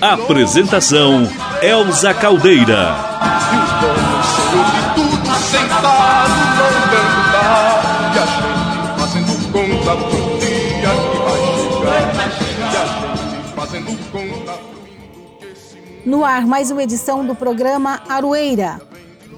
Apresentação Elza Caldeira. E. E. E No ar, mais uma edição do programa Aroeira.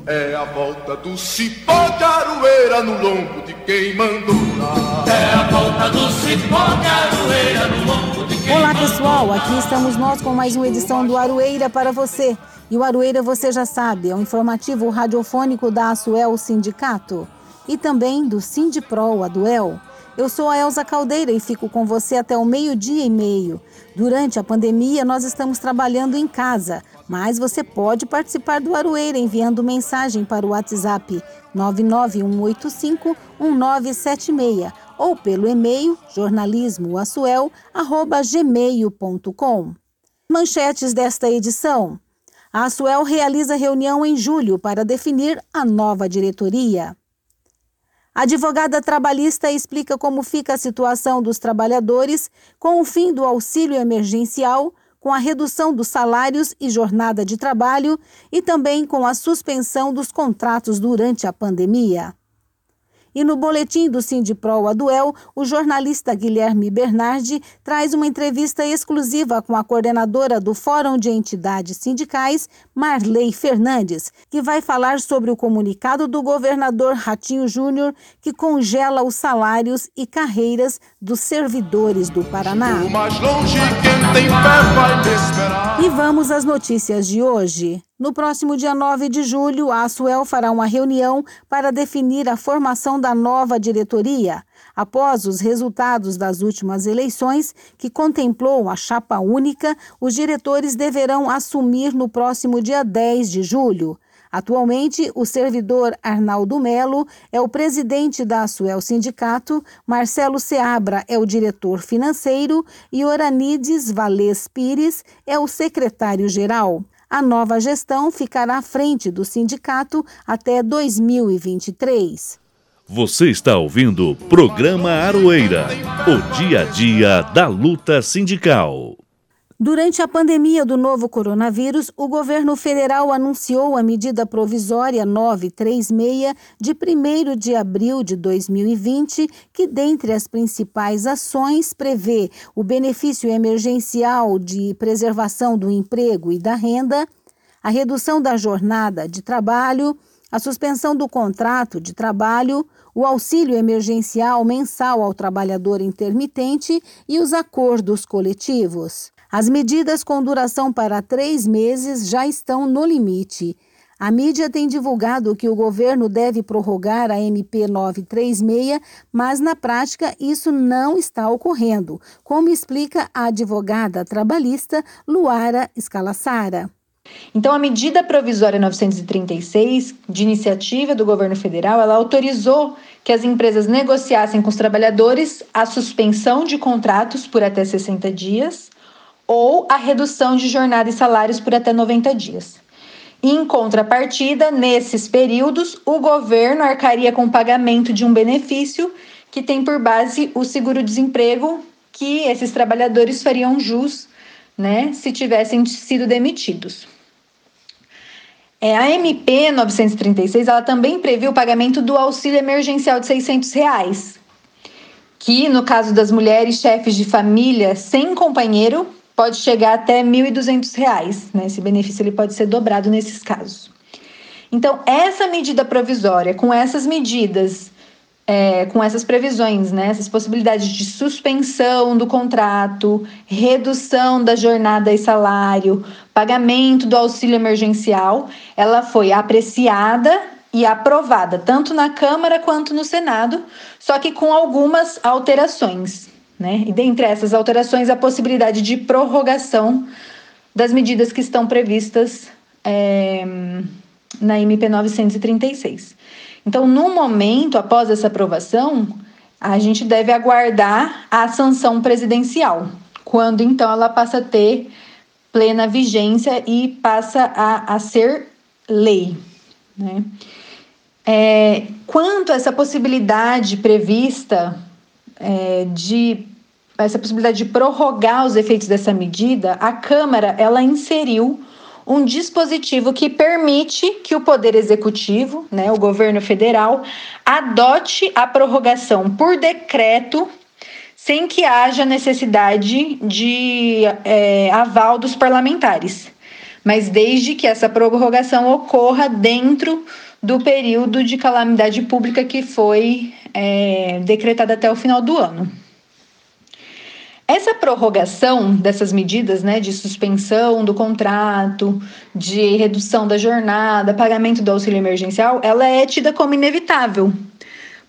é a volta do cipó de aroeira no lombo de quem mandou dar. É a volta do cipó de aroeira no lombo de quem Olá pessoal, aqui estamos nós com mais uma edição do Aroeira para você. E o Aroeira você já sabe, é um informativo radiofônico da Asuel Sindicato e também do Sindipro, a Duel. Eu sou a Elza Caldeira e fico com você até o meio-dia e meio. Durante a pandemia, nós estamos trabalhando em casa, mas você pode participar do Aroeira enviando mensagem para o WhatsApp 991851976 ou pelo e-mail jornalismoaçuel.gmail.com. Manchetes desta edição. A Asuel realiza reunião em julho para definir a nova diretoria. A advogada trabalhista explica como fica a situação dos trabalhadores com o fim do auxílio emergencial, com a redução dos salários e jornada de trabalho e também com a suspensão dos contratos durante a pandemia. E no boletim do Sindipro Aduel, o jornalista Guilherme Bernardi traz uma entrevista exclusiva com a coordenadora do Fórum de Entidades Sindicais, Marley Fernandes, que vai falar sobre o comunicado do governador Ratinho Júnior que congela os salários e carreiras dos servidores do Paraná. E vamos às notícias de hoje. No próximo dia 9 de julho, a Asuel fará uma reunião para definir a formação da nova diretoria. Após os resultados das últimas eleições, que contemplou a chapa única, os diretores deverão assumir no próximo dia 10 de julho. Atualmente, o servidor Arnaldo Melo é o presidente da Asuel Sindicato, Marcelo Seabra é o diretor financeiro e Oranides Valês Pires é o secretário-geral. A nova gestão ficará à frente do sindicato até 2023. Você está ouvindo o programa Aroeira. O dia a dia da luta sindical. Durante a pandemia do novo coronavírus, o governo federal anunciou a medida provisória 936 de 1 de abril de 2020, que, dentre as principais ações, prevê o benefício emergencial de preservação do emprego e da renda, a redução da jornada de trabalho, a suspensão do contrato de trabalho, o auxílio emergencial mensal ao trabalhador intermitente e os acordos coletivos. As medidas com duração para três meses já estão no limite. A mídia tem divulgado que o governo deve prorrogar a MP 936, mas na prática isso não está ocorrendo, como explica a advogada trabalhista Luara Escalassara. Então, a medida provisória 936, de iniciativa do governo federal, ela autorizou que as empresas negociassem com os trabalhadores a suspensão de contratos por até 60 dias ou a redução de jornada e salários por até 90 dias. Em contrapartida, nesses períodos, o governo arcaria com o pagamento de um benefício que tem por base o seguro-desemprego que esses trabalhadores fariam jus né, se tivessem sido demitidos. É, a MP 936 ela também previu o pagamento do auxílio emergencial de 600 reais, que no caso das mulheres chefes de família sem companheiro pode chegar até 1.200 reais. Né? Esse benefício ele pode ser dobrado nesses casos. Então essa medida provisória, com essas medidas é, com essas previsões, né, essas possibilidades de suspensão do contrato, redução da jornada e salário, pagamento do auxílio emergencial, ela foi apreciada e aprovada tanto na Câmara quanto no Senado, só que com algumas alterações. Né? E dentre essas alterações, a possibilidade de prorrogação das medidas que estão previstas é, na MP 936. Então, no momento, após essa aprovação, a gente deve aguardar a sanção presidencial, quando então ela passa a ter plena vigência e passa a, a ser lei. Né? É, quanto a essa possibilidade prevista é, de essa possibilidade de prorrogar os efeitos dessa medida, a Câmara ela inseriu um dispositivo que permite que o Poder Executivo, né, o governo federal, adote a prorrogação por decreto sem que haja necessidade de é, aval dos parlamentares, mas desde que essa prorrogação ocorra dentro do período de calamidade pública que foi é, decretado até o final do ano. Essa prorrogação dessas medidas, né, de suspensão do contrato, de redução da jornada, pagamento do auxílio emergencial, ela é tida como inevitável.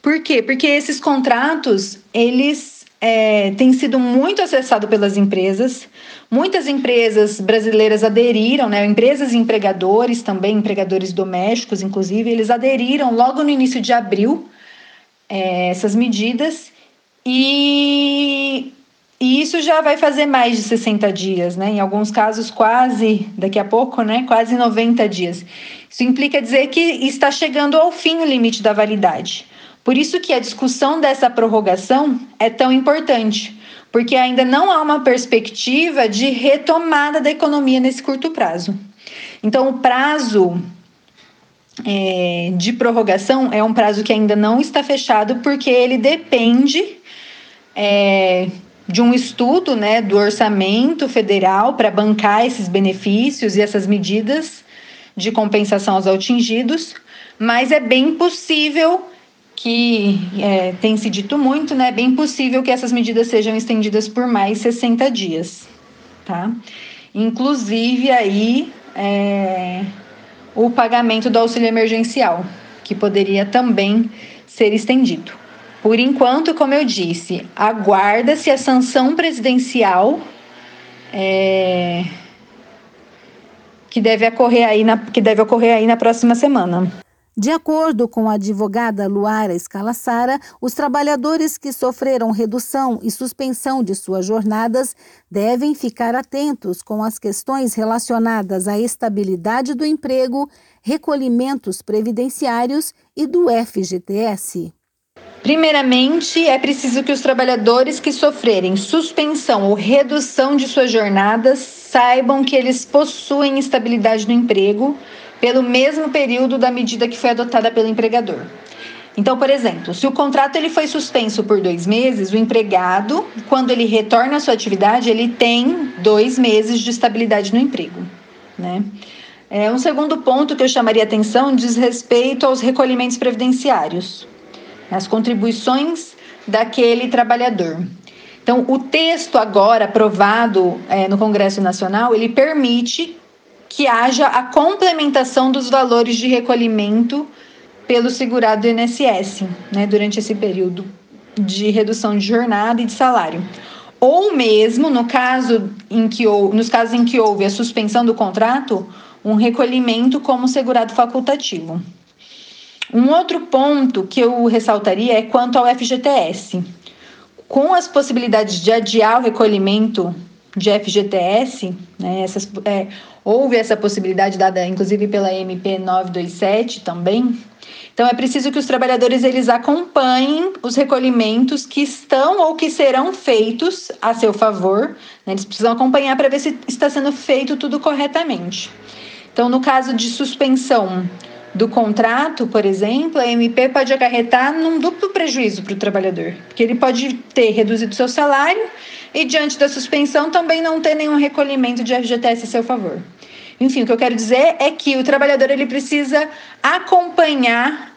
Por quê? Porque esses contratos, eles é, têm sido muito acessados pelas empresas. Muitas empresas brasileiras aderiram, né, empresas e empregadores também, empregadores domésticos, inclusive, eles aderiram logo no início de abril é, essas medidas. E e isso já vai fazer mais de 60 dias, né? Em alguns casos, quase, daqui a pouco, né? Quase 90 dias. Isso implica dizer que está chegando ao fim o limite da validade. Por isso que a discussão dessa prorrogação é tão importante, porque ainda não há uma perspectiva de retomada da economia nesse curto prazo. Então, o prazo é, de prorrogação é um prazo que ainda não está fechado, porque ele depende. É, de um estudo né, do orçamento federal para bancar esses benefícios e essas medidas de compensação aos atingidos, mas é bem possível que é, tem se dito muito, né? É bem possível que essas medidas sejam estendidas por mais 60 dias, tá? Inclusive aí é, o pagamento do auxílio emergencial, que poderia também ser estendido. Por enquanto, como eu disse, aguarda-se a sanção presidencial é, que, deve ocorrer aí na, que deve ocorrer aí na próxima semana. De acordo com a advogada Luara Escalassara, os trabalhadores que sofreram redução e suspensão de suas jornadas devem ficar atentos com as questões relacionadas à estabilidade do emprego, recolhimentos previdenciários e do FGTS. Primeiramente, é preciso que os trabalhadores que sofrerem suspensão ou redução de suas jornadas saibam que eles possuem estabilidade no emprego pelo mesmo período da medida que foi adotada pelo empregador. Então, por exemplo, se o contrato ele foi suspenso por dois meses, o empregado, quando ele retorna à sua atividade, ele tem dois meses de estabilidade no emprego. Né? É, um segundo ponto que eu chamaria atenção diz respeito aos recolhimentos previdenciários as contribuições daquele trabalhador. Então, o texto agora aprovado é, no Congresso Nacional, ele permite que haja a complementação dos valores de recolhimento pelo segurado do INSS, né, durante esse período de redução de jornada e de salário. Ou mesmo, no caso em que, nos casos em que houve a suspensão do contrato, um recolhimento como segurado facultativo. Um outro ponto que eu ressaltaria é quanto ao FGTS. Com as possibilidades de adiar o recolhimento de FGTS, né, essas, é, houve essa possibilidade dada inclusive pela MP 927 também. Então é preciso que os trabalhadores eles acompanhem os recolhimentos que estão ou que serão feitos a seu favor. Né, eles precisam acompanhar para ver se está sendo feito tudo corretamente. Então, no caso de suspensão do contrato, por exemplo, a MP pode acarretar num duplo prejuízo para o trabalhador, porque ele pode ter reduzido seu salário e, diante da suspensão, também não ter nenhum recolhimento de FGTS a seu favor. Enfim, o que eu quero dizer é que o trabalhador ele precisa acompanhar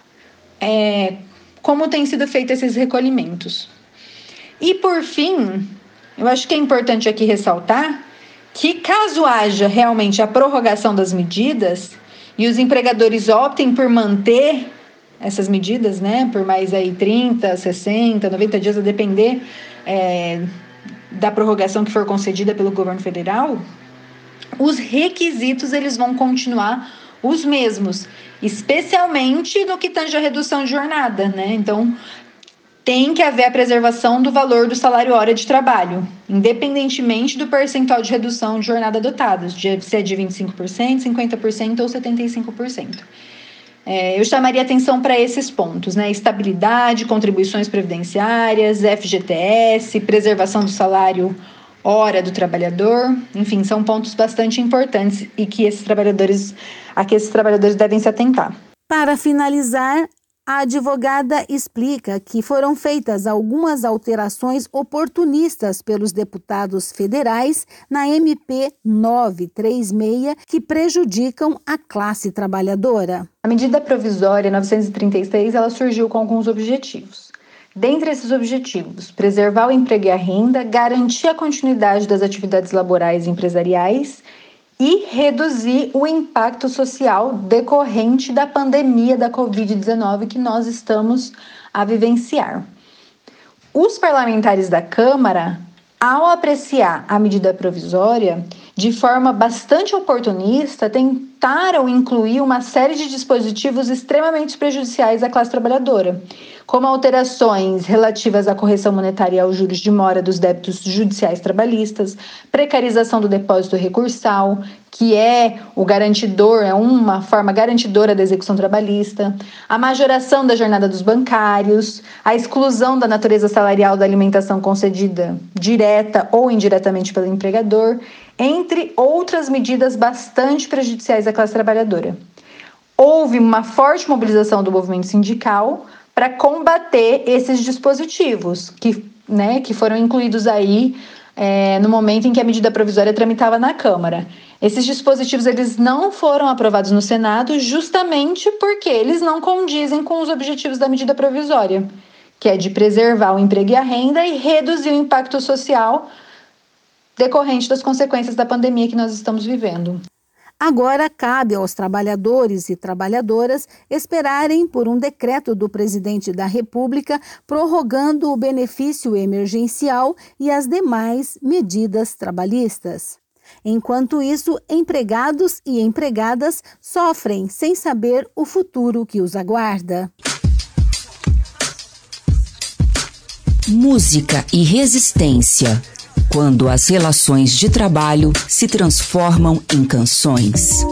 é, como têm sido feitos esses recolhimentos. E, por fim, eu acho que é importante aqui ressaltar que, caso haja realmente a prorrogação das medidas, e os empregadores optem por manter essas medidas, né, por mais aí 30, 60, 90 dias, a depender é, da prorrogação que for concedida pelo governo federal, os requisitos eles vão continuar os mesmos, especialmente no que tange a redução de jornada, né? Então, tem que haver a preservação do valor do salário hora de trabalho, independentemente do percentual de redução de jornada adotada, se é de 25%, 50% ou 75%. É, eu chamaria atenção para esses pontos, né? Estabilidade, contribuições previdenciárias, FGTS, preservação do salário hora do trabalhador, enfim, são pontos bastante importantes e que esses trabalhadores, a que esses trabalhadores devem se atentar. Para finalizar, a advogada explica que foram feitas algumas alterações oportunistas pelos deputados federais na MP 936 que prejudicam a classe trabalhadora. A medida provisória 936 ela surgiu com alguns objetivos. Dentre esses objetivos, preservar o emprego e a renda, garantir a continuidade das atividades laborais e empresariais e reduzir o impacto social decorrente da pandemia da Covid-19 que nós estamos a vivenciar. Os parlamentares da Câmara, ao apreciar a medida provisória, de forma bastante oportunista, tentaram incluir uma série de dispositivos extremamente prejudiciais à classe trabalhadora como alterações relativas à correção monetária e aos juros de mora dos débitos judiciais trabalhistas, precarização do depósito recursal, que é o garantidor, é uma forma garantidora da execução trabalhista, a majoração da jornada dos bancários, a exclusão da natureza salarial da alimentação concedida direta ou indiretamente pelo empregador, entre outras medidas bastante prejudiciais à classe trabalhadora. Houve uma forte mobilização do movimento sindical para combater esses dispositivos que, né, que foram incluídos aí é, no momento em que a medida provisória tramitava na Câmara. Esses dispositivos eles não foram aprovados no Senado justamente porque eles não condizem com os objetivos da medida provisória, que é de preservar o emprego e a renda e reduzir o impacto social decorrente das consequências da pandemia que nós estamos vivendo. Agora cabe aos trabalhadores e trabalhadoras esperarem por um decreto do presidente da República prorrogando o benefício emergencial e as demais medidas trabalhistas. Enquanto isso, empregados e empregadas sofrem sem saber o futuro que os aguarda. Música e resistência quando as relações de trabalho se transformam em canções.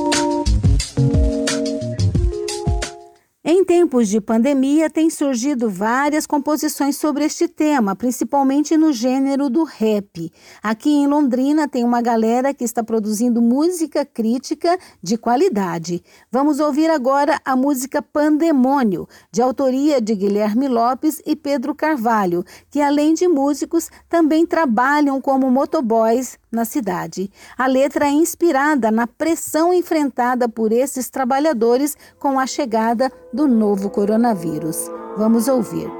Em tempos de pandemia, têm surgido várias composições sobre este tema, principalmente no gênero do rap. Aqui em Londrina tem uma galera que está produzindo música crítica de qualidade. Vamos ouvir agora a música Pandemônio, de autoria de Guilherme Lopes e Pedro Carvalho, que além de músicos também trabalham como motoboys na cidade. A letra é inspirada na pressão enfrentada por esses trabalhadores com a chegada do novo coronavírus. Vamos ouvir.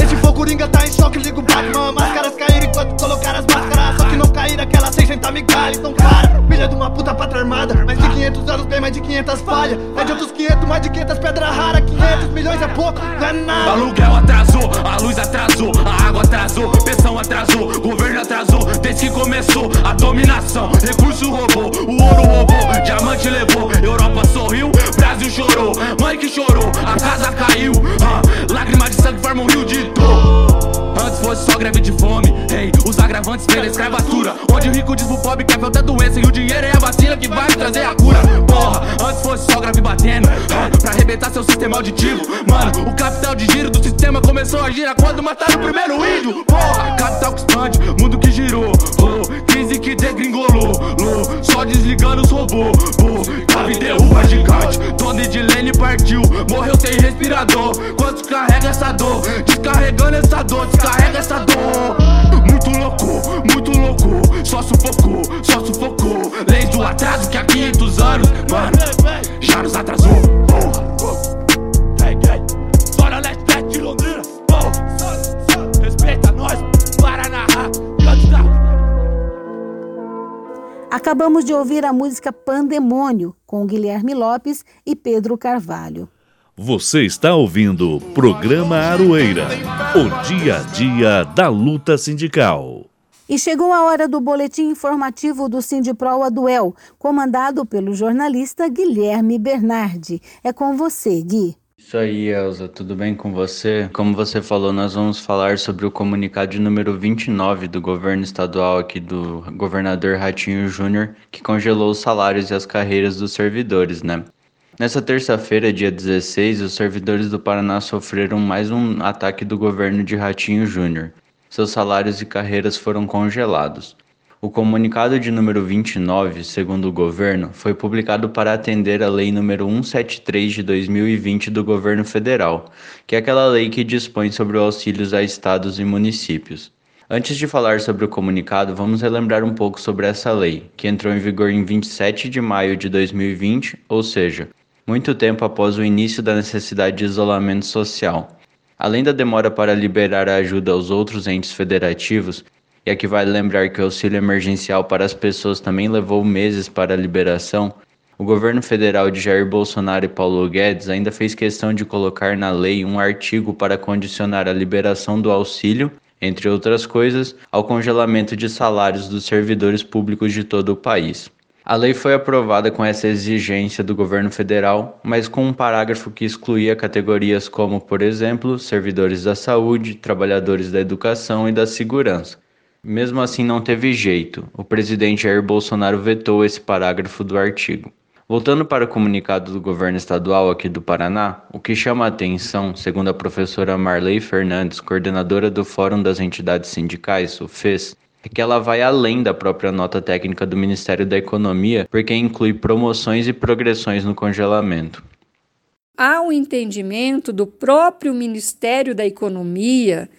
Tipo, Se for coringa, tá em choque, ligo o Batman. Máscaras caíram enquanto colocar as máscaras. Só que não caíram aquelas me migalhas. Então, cara, filha de uma puta pátria armada. Mais de 500 anos, bem mais de 500 falhas. Mais de outros 500, mais de 500 pedra rara. 500 milhões é pouco, não é nada. O aluguel atrasou, a luz atrasou, a água atrasou, pensão atrasou, governo atrasou. Desde que começou a dominação, recurso roubou, o ouro roubou, diamante levou. Europa sorriu, rico diz pro pobre que a falta é doença e o dinheiro é a vacina que vai trazer a cura. Porra, Antes fosse só grave batendo, pra arrebentar seu sistema auditivo. Mano, o capital de giro do sistema começou a girar quando mataram o primeiro índio. Porra, capital que expande, mundo que girou. Oh, crise que degringolou. Oh, só desligando os robôs. Oh, cave derruba gigante. Tony de Lane partiu, morreu sem respirador. Quantos carrega essa dor? Descarregando essa dor, descarrega essa dor. Só sufocou, só sufocou. Leis do atraso que há 500 anos, mano, já nos atrasou. Zona leste, leste de Londrina. Respeita nós, Paraná, Acabamos de ouvir a música Pandemônio, com Guilherme Lopes e Pedro Carvalho. Você está ouvindo o programa Aroeira, o dia a dia da luta sindical. E chegou a hora do boletim informativo do Sindiprol Aduel, comandado pelo jornalista Guilherme Bernardi. É com você, Gui. Isso aí, Elza, tudo bem com você? Como você falou, nós vamos falar sobre o comunicado número 29 do governo estadual aqui do governador Ratinho Júnior, que congelou os salários e as carreiras dos servidores, né? Nessa terça-feira, dia 16, os servidores do Paraná sofreram mais um ataque do governo de Ratinho Júnior seus salários e carreiras foram congelados. O comunicado de número 29, segundo o governo, foi publicado para atender a Lei número 173 de 2020 do governo federal, que é aquela lei que dispõe sobre auxílios a estados e municípios. Antes de falar sobre o comunicado, vamos relembrar um pouco sobre essa lei, que entrou em vigor em 27 de maio de 2020, ou seja, muito tempo após o início da necessidade de isolamento social. Além da demora para liberar a ajuda aos outros entes federativos, e aqui vale lembrar que o auxílio emergencial para as pessoas também levou meses para a liberação, o governo federal de Jair Bolsonaro e Paulo Guedes ainda fez questão de colocar na lei um artigo para condicionar a liberação do auxílio, entre outras coisas, ao congelamento de salários dos servidores públicos de todo o país. A lei foi aprovada com essa exigência do governo federal, mas com um parágrafo que excluía categorias como, por exemplo, servidores da saúde, trabalhadores da educação e da segurança. Mesmo assim, não teve jeito. O presidente Jair Bolsonaro vetou esse parágrafo do artigo. Voltando para o comunicado do governo estadual aqui do Paraná, o que chama a atenção, segundo a professora Marley Fernandes, coordenadora do Fórum das Entidades Sindicais, o FES, é que ela vai além da própria nota técnica do Ministério da Economia, porque inclui promoções e progressões no congelamento. Há um entendimento do próprio Ministério da Economia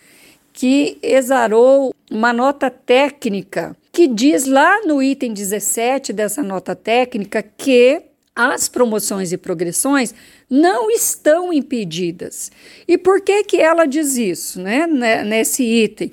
que exarou uma nota técnica que diz lá no item 17 dessa nota técnica que as promoções e progressões não estão impedidas. E por que que ela diz isso, né, nesse item?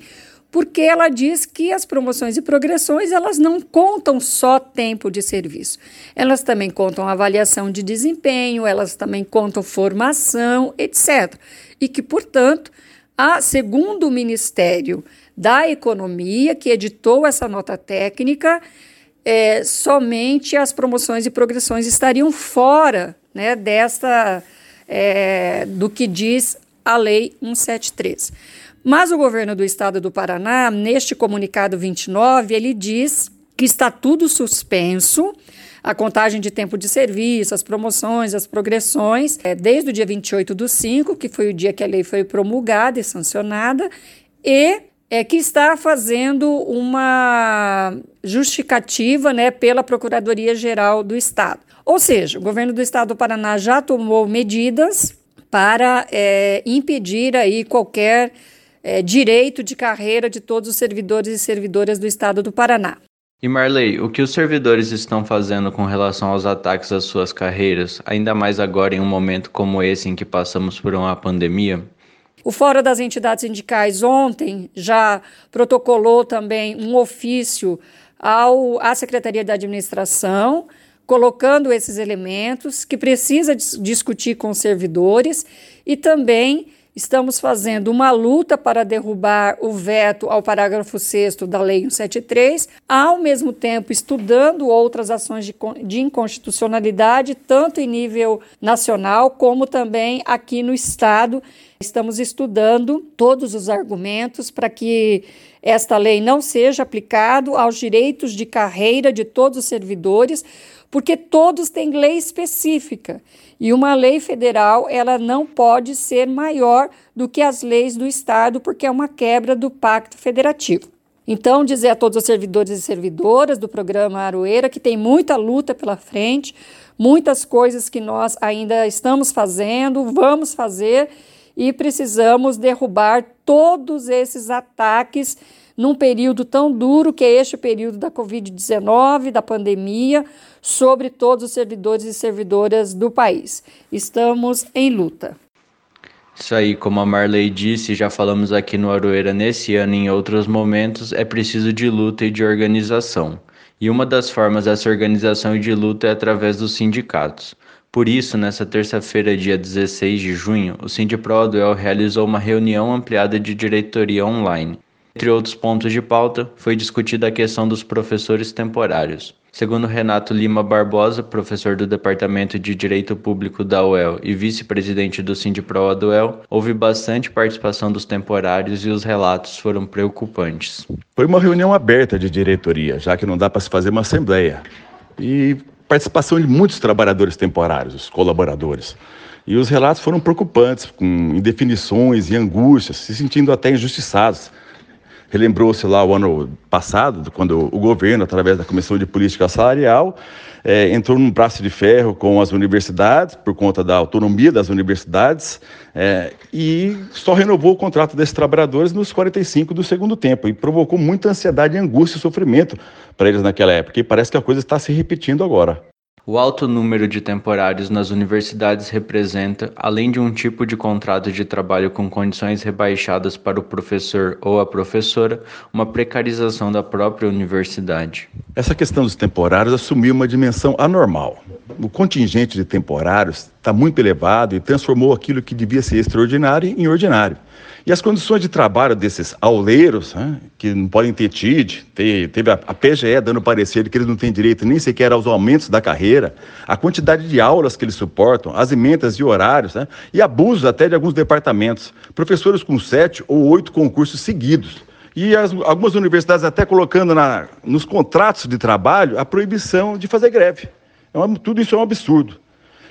Porque ela diz que as promoções e progressões elas não contam só tempo de serviço, elas também contam avaliação de desempenho, elas também contam formação, etc. E que, portanto, a, segundo o Ministério da Economia, que editou essa nota técnica, é, somente as promoções e progressões estariam fora né, desta, é, do que diz a Lei 173. Mas o governo do estado do Paraná, neste comunicado 29, ele diz que está tudo suspenso, a contagem de tempo de serviço, as promoções, as progressões, é, desde o dia 28 do 5, que foi o dia que a lei foi promulgada e sancionada, e é que está fazendo uma justificativa né, pela Procuradoria-Geral do Estado. Ou seja, o governo do Estado do Paraná já tomou medidas para é, impedir aí qualquer é, direito de carreira de todos os servidores e servidoras do Estado do Paraná. E Marley, o que os servidores estão fazendo com relação aos ataques às suas carreiras, ainda mais agora em um momento como esse em que passamos por uma pandemia? O Fórum das Entidades Sindicais ontem já protocolou também um ofício ao, à Secretaria da Administração, colocando esses elementos que precisa dis discutir com os servidores e também Estamos fazendo uma luta para derrubar o veto ao parágrafo 6 da Lei 173, ao mesmo tempo estudando outras ações de, de inconstitucionalidade, tanto em nível nacional como também aqui no Estado. Estamos estudando todos os argumentos para que esta lei não seja aplicada aos direitos de carreira de todos os servidores, porque todos têm lei específica e uma lei federal ela não pode ser maior do que as leis do estado, porque é uma quebra do pacto federativo. Então, dizer a todos os servidores e servidoras do programa Aroeira que tem muita luta pela frente, muitas coisas que nós ainda estamos fazendo, vamos fazer e precisamos derrubar todos esses ataques num período tão duro que é este período da Covid-19, da pandemia, sobre todos os servidores e servidoras do país. Estamos em luta. Isso aí, como a Marley disse, já falamos aqui no Aroeira nesse ano e em outros momentos, é preciso de luta e de organização. E uma das formas dessa organização e de luta é através dos sindicatos. Por isso, nessa terça-feira, dia 16 de junho, o Sindipro realizou uma reunião ampliada de diretoria online entre outros pontos de pauta, foi discutida a questão dos professores temporários. Segundo Renato Lima Barbosa, professor do Departamento de Direito Público da UEL e vice-presidente do Sindipro do UEL, houve bastante participação dos temporários e os relatos foram preocupantes. Foi uma reunião aberta de diretoria, já que não dá para se fazer uma assembleia. E participação de muitos trabalhadores temporários, os colaboradores. E os relatos foram preocupantes, com indefinições e angústias, se sentindo até injustiçados relembrou-se lá o ano passado, quando o governo, através da Comissão de Política Salarial, é, entrou num braço de ferro com as universidades, por conta da autonomia das universidades, é, e só renovou o contrato desses trabalhadores nos 45 do segundo tempo, e provocou muita ansiedade, angústia e sofrimento para eles naquela época, e parece que a coisa está se repetindo agora. O alto número de temporários nas universidades representa, além de um tipo de contrato de trabalho com condições rebaixadas para o professor ou a professora, uma precarização da própria universidade. Essa questão dos temporários assumiu uma dimensão anormal. O contingente de temporários está muito elevado e transformou aquilo que devia ser extraordinário em ordinário. E as condições de trabalho desses auleiros, né, que não podem ter TID, teve a, a PGE dando parecer que eles não têm direito nem sequer aos aumentos da carreira, a quantidade de aulas que eles suportam, as emendas e horários, né, e abusos até de alguns departamentos. Professores com sete ou oito concursos seguidos. E as, algumas universidades até colocando na, nos contratos de trabalho a proibição de fazer greve. É tudo isso é um absurdo.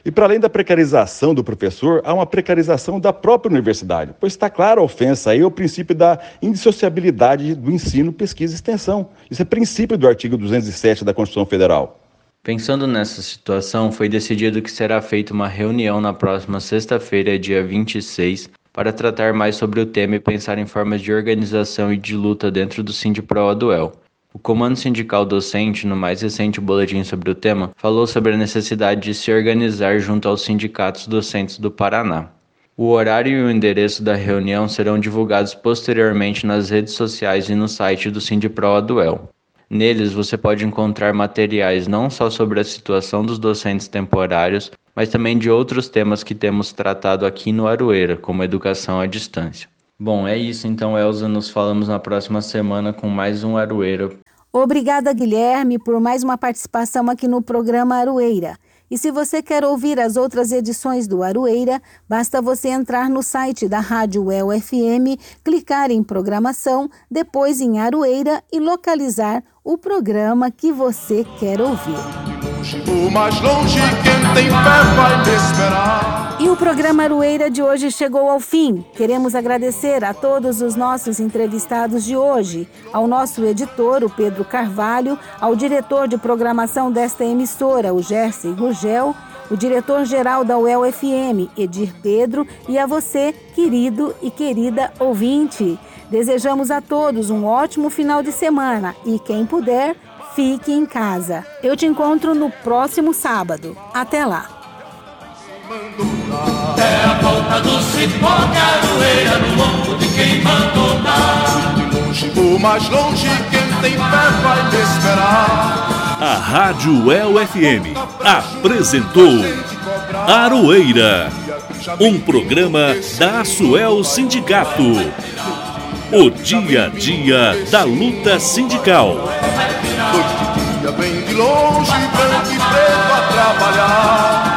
E para além da precarização do professor, há uma precarização da própria universidade, pois está clara a ofensa aí ao princípio da indissociabilidade do ensino, pesquisa e extensão. Isso é princípio do artigo 207 da Constituição Federal. Pensando nessa situação, foi decidido que será feita uma reunião na próxima sexta-feira, dia 26, para tratar mais sobre o tema e pensar em formas de organização e de luta dentro do Sindipro Aduel. O Comando Sindical Docente, no mais recente boletim sobre o tema, falou sobre a necessidade de se organizar junto aos sindicatos docentes do Paraná. O horário e o endereço da reunião serão divulgados posteriormente nas redes sociais e no site do Sindipro Aduel. Neles você pode encontrar materiais não só sobre a situação dos docentes temporários, mas também de outros temas que temos tratado aqui no Aroeira, como educação à distância. Bom, é isso então, Elza. Nos falamos na próxima semana com mais um Aroeira. Obrigada, Guilherme, por mais uma participação aqui no programa Aroeira. E se você quer ouvir as outras edições do Aroeira, basta você entrar no site da Rádio UEL FM, clicar em programação, depois em Aroeira e localizar o programa que você quer ouvir. O mais longe, quem tem fé vai esperar. E o programa Arueira de hoje chegou ao fim. Queremos agradecer a todos os nossos entrevistados de hoje, ao nosso editor, o Pedro Carvalho, ao diretor de programação desta emissora, o Jersey Gurgel, o diretor-geral da UEL FM, Edir Pedro, e a você, querido e querida ouvinte. Desejamos a todos um ótimo final de semana e, quem puder, fique em casa. Eu te encontro no próximo sábado. Até lá! É a volta do cipó, caroeira no lombo de quem mandou dar. De longe ou mais longe, quem tem fé vai te esperar. A Rádio El FM apresentou Aroeira, um programa da Suel Sindicato. O dia a dia da luta sindical. Noite e dia vem de longe, branco e preto a trabalhar.